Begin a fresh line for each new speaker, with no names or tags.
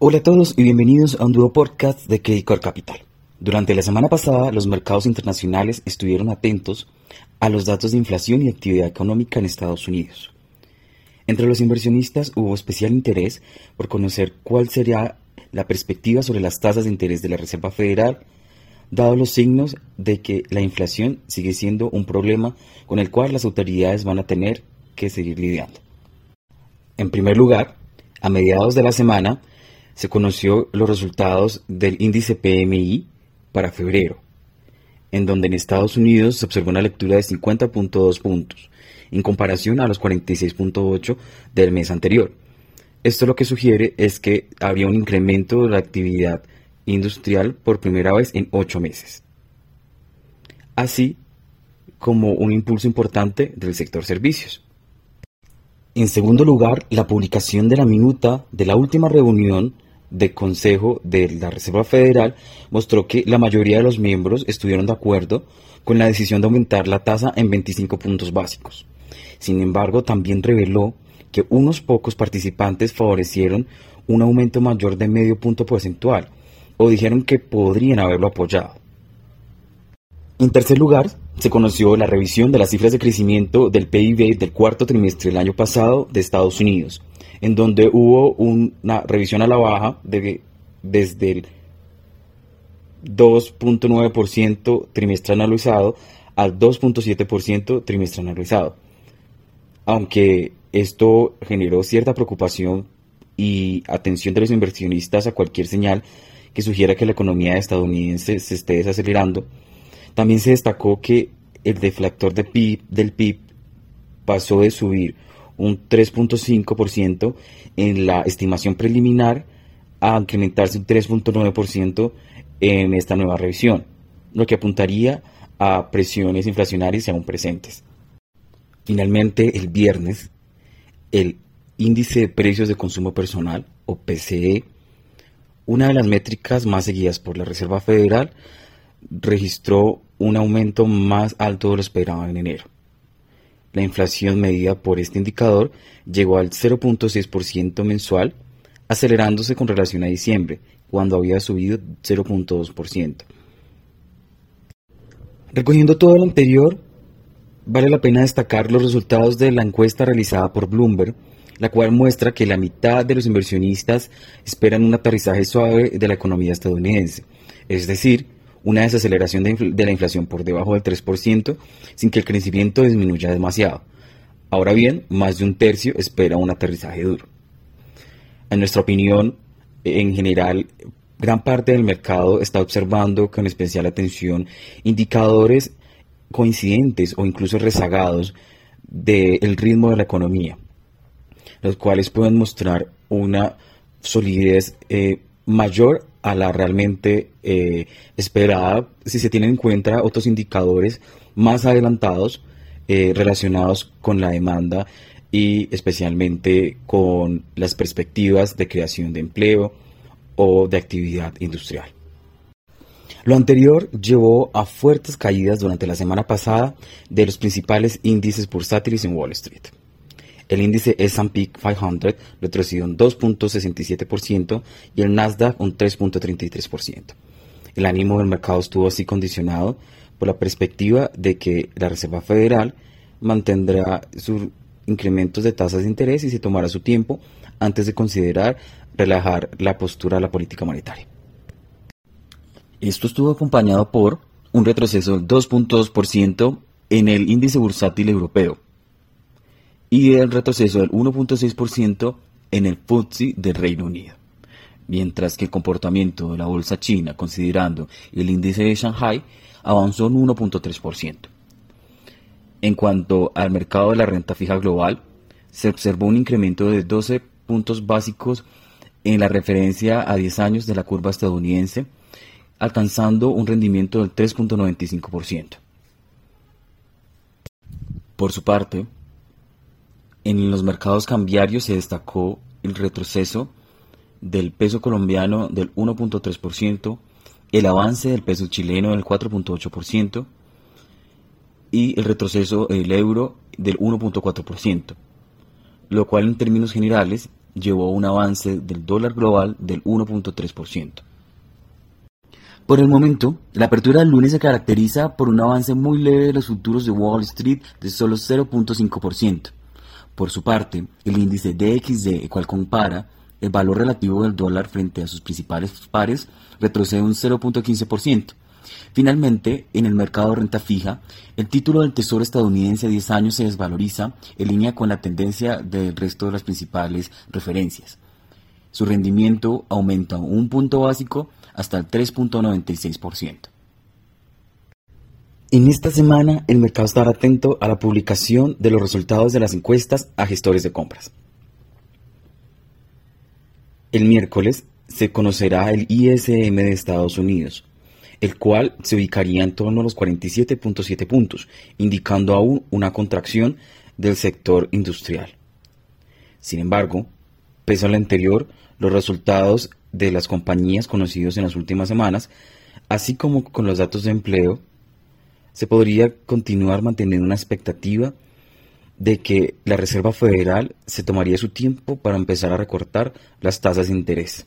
Hola a todos y bienvenidos a un nuevo podcast de Credit Capital. Durante la semana pasada, los mercados internacionales estuvieron atentos a los datos de inflación y actividad económica en Estados Unidos. Entre los inversionistas hubo especial interés por conocer cuál sería la perspectiva sobre las tasas de interés de la Reserva Federal, dado los signos de que la inflación sigue siendo un problema con el cual las autoridades van a tener que seguir lidiando. En primer lugar, a mediados de la semana se conoció los resultados del índice PMI para febrero, en donde en Estados Unidos se observó una lectura de 50.2 puntos, en comparación a los 46.8 del mes anterior. Esto lo que sugiere es que habría un incremento de la actividad industrial por primera vez en ocho meses, así como un impulso importante del sector servicios. En segundo lugar, la publicación de la minuta de la última reunión de Consejo de la Reserva Federal mostró que la mayoría de los miembros estuvieron de acuerdo con la decisión de aumentar la tasa en 25 puntos básicos. Sin embargo, también reveló que unos pocos participantes favorecieron un aumento mayor de medio punto porcentual o dijeron que podrían haberlo apoyado. En tercer lugar, se conoció la revisión de las cifras de crecimiento del PIB del cuarto trimestre del año pasado de Estados Unidos, en donde hubo una revisión a la baja de, desde el 2.9% trimestre anualizado al 2.7% trimestre anualizado. Aunque esto generó cierta preocupación y atención de los inversionistas a cualquier señal que sugiera que la economía estadounidense se esté desacelerando, también se destacó que el deflactor de PIB, del PIB pasó de subir un 3.5% en la estimación preliminar a incrementarse un 3.9% en esta nueva revisión, lo que apuntaría a presiones inflacionarias aún presentes. Finalmente, el viernes, el índice de precios de consumo personal, o PCE, una de las métricas más seguidas por la Reserva Federal, registró un aumento más alto de lo esperado en enero. La inflación medida por este indicador llegó al 0.6% mensual, acelerándose con relación a diciembre, cuando había subido 0.2%. Recogiendo todo lo anterior, vale la pena destacar los resultados de la encuesta realizada por Bloomberg, la cual muestra que la mitad de los inversionistas esperan un aterrizaje suave de la economía estadounidense, es decir, una desaceleración de, la inflación por debajo del 3% sin que el crecimiento disminuya demasiado. Ahora bien, más de un tercio espera un aterrizaje duro. En nuestra opinión, en general, gran parte del mercado está observando con especial atención indicadores coincidentes o incluso rezagados del ritmo de la economía, los cuales pueden mostrar una solidez eh, mayor a la realmente eh, esperada si se tienen en cuenta otros indicadores más adelantados eh, relacionados con la demanda y especialmente con las perspectivas de creación de empleo o de actividad industrial. Lo anterior llevó a fuertes caídas durante la semana pasada de los principales índices bursátiles en Wall Street. El índice S&P 500 retrocedió un 2.67% y el Nasdaq un 3.33%. El ánimo del mercado estuvo así condicionado por la perspectiva de que la Reserva Federal mantendrá sus incrementos de tasas de interés y se tomará su tiempo antes de considerar relajar la postura de la política monetaria. Esto estuvo acompañado por un retroceso del 2.2% en el índice bursátil europeo, y el retroceso del 1.6% en el FTSE del Reino Unido. Mientras que el comportamiento de la bolsa china, considerando el índice de Shanghai, avanzó un 1.3%. En cuanto al mercado de la renta fija global, se observó un incremento de 12 puntos básicos en la referencia a 10 años de la curva estadounidense, alcanzando un rendimiento del 3.95%. Por su parte, en los mercados cambiarios se destacó el retroceso del peso colombiano del 1.3%, el avance del peso chileno del 4.8% y el retroceso del euro del 1.4%, lo cual en términos generales llevó a un avance del dólar global del 1.3%. Por el momento, la apertura del lunes se caracteriza por un avance muy leve de los futuros de Wall Street de solo 0.5%. Por su parte, el índice DXD, el cual compara el valor relativo del dólar frente a sus principales pares, retrocede un 0.15%. Finalmente, en el mercado de renta fija, el título del Tesoro estadounidense a 10 años se desvaloriza en línea con la tendencia del resto de las principales referencias. Su rendimiento aumenta un punto básico hasta el 3.96%. En esta semana, el mercado estará atento a la publicación de los resultados de las encuestas a gestores de compras. El miércoles se conocerá el ISM de Estados Unidos, el cual se ubicaría en torno a los 47.7 puntos, indicando aún una contracción del sector industrial. Sin embargo, pese a lo anterior, los resultados de las compañías conocidos en las últimas semanas, así como con los datos de empleo, se podría continuar manteniendo una expectativa de que la Reserva Federal se tomaría su tiempo para empezar a recortar las tasas de interés.